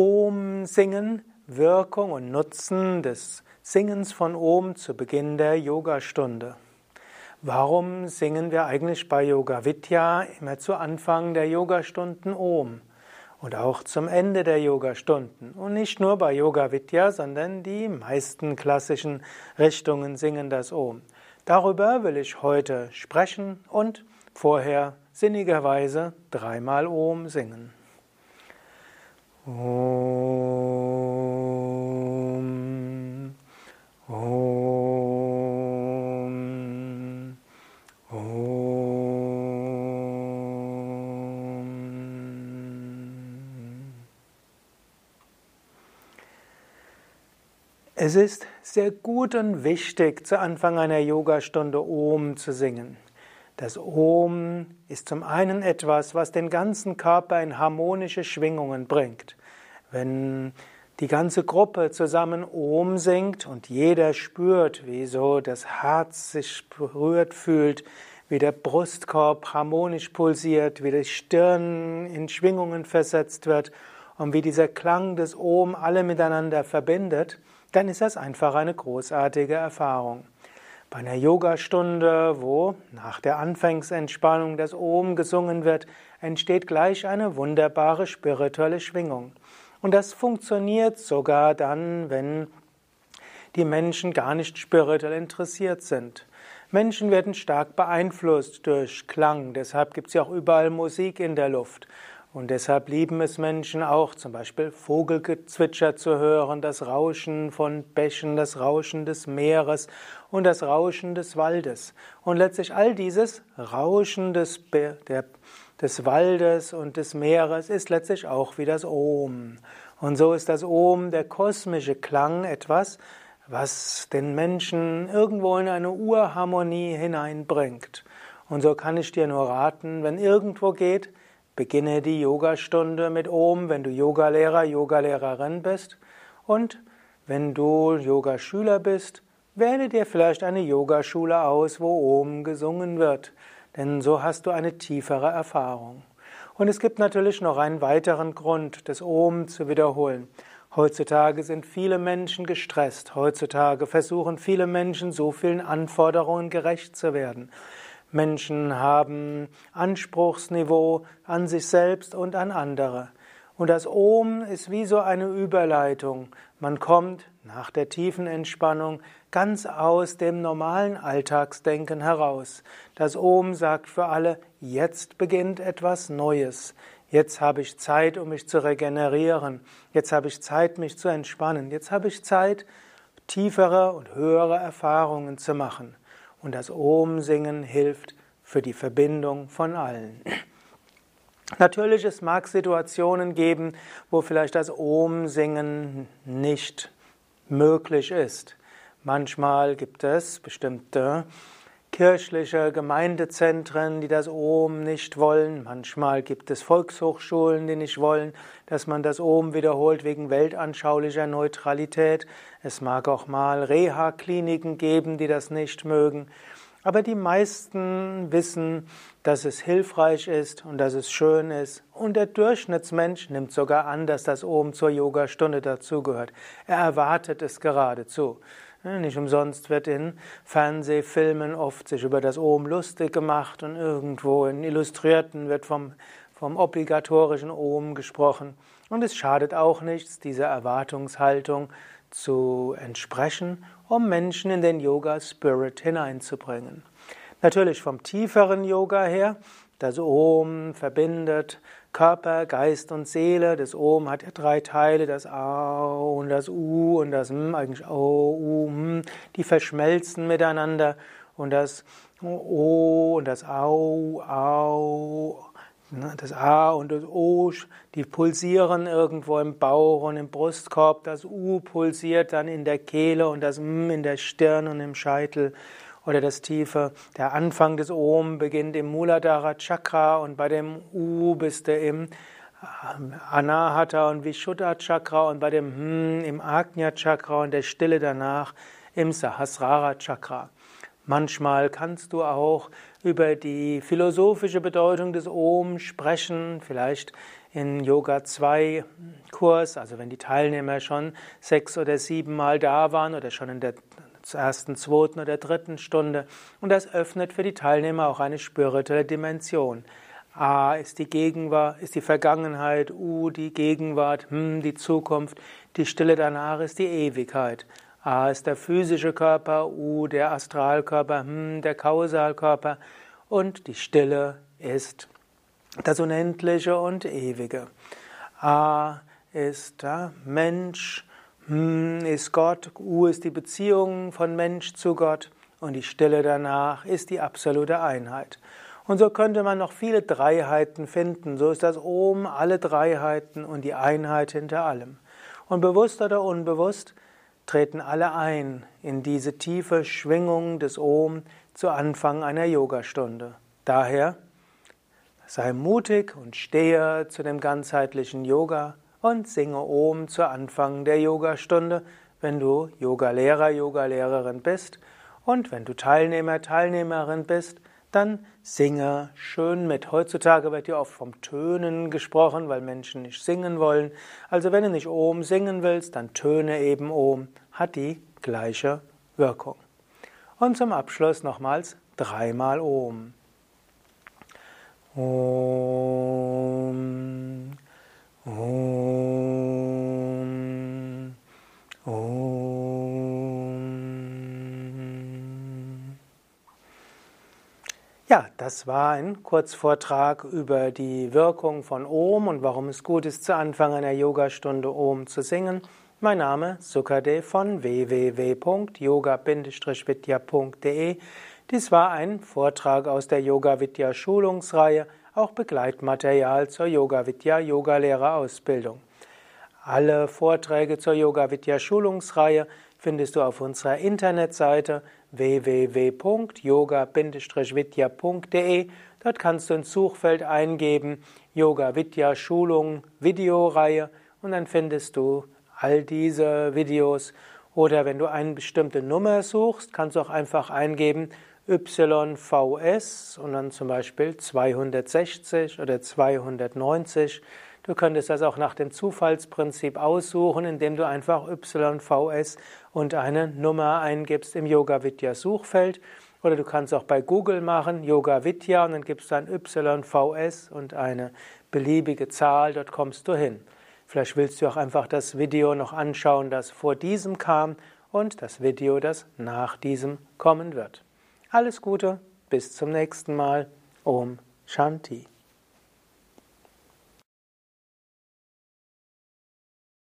Om singen, Wirkung und Nutzen des Singens von Om zu Beginn der Yogastunde. Warum singen wir eigentlich bei Yoga Vidya immer zu Anfang der Yogastunden Om und auch zum Ende der Yogastunden? Und nicht nur bei Yoga Vidya, sondern die meisten klassischen Richtungen singen das Om. Darüber will ich heute sprechen und vorher sinnigerweise dreimal Om singen. Om. Om. Om. Es ist sehr gut und wichtig, zu Anfang einer Yogastunde Om zu singen. Das Om ist zum einen etwas, was den ganzen Körper in harmonische Schwingungen bringt. Wenn die ganze Gruppe zusammen Om singt und jeder spürt, wie so das Herz sich berührt fühlt, wie der Brustkorb harmonisch pulsiert, wie die Stirn in Schwingungen versetzt wird und wie dieser Klang des Om alle miteinander verbindet, dann ist das einfach eine großartige Erfahrung. Bei einer Yogastunde, wo nach der Anfangsentspannung das Om gesungen wird, entsteht gleich eine wunderbare spirituelle Schwingung. Und das funktioniert sogar dann, wenn die Menschen gar nicht spirituell interessiert sind. Menschen werden stark beeinflusst durch Klang, deshalb gibt es ja auch überall Musik in der Luft. Und deshalb lieben es Menschen auch, zum Beispiel Vogelgezwitscher zu hören, das Rauschen von Bächen, das Rauschen des Meeres und das Rauschen des Waldes. Und letztlich all dieses Rauschen des, der, des Waldes und des Meeres ist letztlich auch wie das Om. Und so ist das Om, der kosmische Klang, etwas, was den Menschen irgendwo in eine Urharmonie hineinbringt. Und so kann ich dir nur raten, wenn irgendwo geht, Beginne die Yogastunde mit Om, wenn du Yogalehrer, Yogalehrerin bist. Und wenn du Yogaschüler bist, wähle dir vielleicht eine Yogaschule aus, wo Om gesungen wird. Denn so hast du eine tiefere Erfahrung. Und es gibt natürlich noch einen weiteren Grund, das Om zu wiederholen. Heutzutage sind viele Menschen gestresst. Heutzutage versuchen viele Menschen, so vielen Anforderungen gerecht zu werden. Menschen haben Anspruchsniveau an sich selbst und an andere. Und das Om ist wie so eine Überleitung. Man kommt nach der tiefen Entspannung ganz aus dem normalen Alltagsdenken heraus. Das Om sagt für alle, jetzt beginnt etwas Neues. Jetzt habe ich Zeit, um mich zu regenerieren. Jetzt habe ich Zeit, mich zu entspannen. Jetzt habe ich Zeit, tiefere und höhere Erfahrungen zu machen. Und das Om-Singen hilft für die Verbindung von allen. Natürlich, es mag Situationen geben, wo vielleicht das Om-Singen nicht möglich ist. Manchmal gibt es bestimmte kirchliche Gemeindezentren, die das Om nicht wollen. Manchmal gibt es Volkshochschulen, die nicht wollen, dass man das Om wiederholt wegen weltanschaulicher Neutralität. Es mag auch mal Reha-Kliniken geben, die das nicht mögen. Aber die meisten wissen, dass es hilfreich ist und dass es schön ist. Und der Durchschnittsmensch nimmt sogar an, dass das Om zur Yogastunde dazugehört. Er erwartet es geradezu. Nicht umsonst wird in Fernsehfilmen oft sich über das Om lustig gemacht und irgendwo in Illustrierten wird vom, vom obligatorischen Om gesprochen. Und es schadet auch nichts, dieser Erwartungshaltung zu entsprechen, um Menschen in den Yoga Spirit hineinzubringen. Natürlich vom tieferen Yoga her, das Om verbindet Körper, Geist und Seele. Das Om hat ja drei Teile, das A und das U und das M, eigentlich O, U, M, die verschmelzen miteinander. Und das O und das Au, Au, ne, das A und das O, die pulsieren irgendwo im Bauch und im Brustkorb. Das U pulsiert dann in der Kehle und das M in der Stirn und im Scheitel oder das Tiefe. Der Anfang des Om beginnt im Muladhara Chakra und bei dem U bist du im ähm, Anahata und Vishuddha Chakra und bei dem Hm im Agnya Chakra und der Stille danach im Sahasrara Chakra. Manchmal kannst du auch über die philosophische Bedeutung des Om sprechen, vielleicht in Yoga 2 Kurs, also wenn die Teilnehmer schon sechs oder sieben Mal da waren oder schon in der ersten, zweiten oder dritten Stunde. Und das öffnet für die Teilnehmer auch eine spirituelle Dimension. A ist die Gegenwart, ist die Vergangenheit, U die Gegenwart, hm, die Zukunft, die Stille danach ist die Ewigkeit. A ist der physische Körper, U der Astralkörper, hm, der Kausalkörper und die Stille ist das Unendliche und Ewige. A ist der Mensch, ist Gott, U ist die Beziehung von Mensch zu Gott und die Stille danach ist die absolute Einheit. Und so könnte man noch viele Dreiheiten finden. So ist das Om alle Dreiheiten und die Einheit hinter allem. Und bewusst oder unbewusst treten alle ein in diese tiefe Schwingung des Om zu Anfang einer Yogastunde. Daher sei mutig und stehe zu dem ganzheitlichen Yoga und singe Om zu Anfang der Yogastunde, wenn du Yogalehrer, Yogalehrerin bist und wenn du Teilnehmer, Teilnehmerin bist, dann singe schön mit. Heutzutage wird ja oft vom Tönen gesprochen, weil Menschen nicht singen wollen. Also wenn du nicht Om singen willst, dann töne eben Om. Hat die gleiche Wirkung. Und zum Abschluss nochmals dreimal Om. Ja, das war ein Kurzvortrag über die Wirkung von Om und warum es gut ist, zu Anfang einer Yogastunde Om zu singen. Mein Name Sukade von www.yoga-vidya.de. Dies war ein Vortrag aus der Yoga Vidya Schulungsreihe, auch Begleitmaterial zur Yoga Vidya Yogalehrerausbildung. Alle Vorträge zur Yoga Vidya Schulungsreihe findest du auf unserer Internetseite www.yoga-vidya.de. Dort kannst du ins Suchfeld eingeben Yoga Vidya Schulung Videoreihe und dann findest du all diese Videos. Oder wenn du eine bestimmte Nummer suchst, kannst du auch einfach eingeben YVS und dann zum Beispiel 260 oder 290. Du könntest das auch nach dem Zufallsprinzip aussuchen, indem du einfach YVS und eine Nummer eingibst im Yoga Vidya Suchfeld. Oder du kannst auch bei Google machen, Yoga Vidya, und dann gibst du ein YVS und eine beliebige Zahl, dort kommst du hin. Vielleicht willst du auch einfach das Video noch anschauen, das vor diesem kam und das Video, das nach diesem kommen wird. Alles Gute, bis zum nächsten Mal. Om Shanti.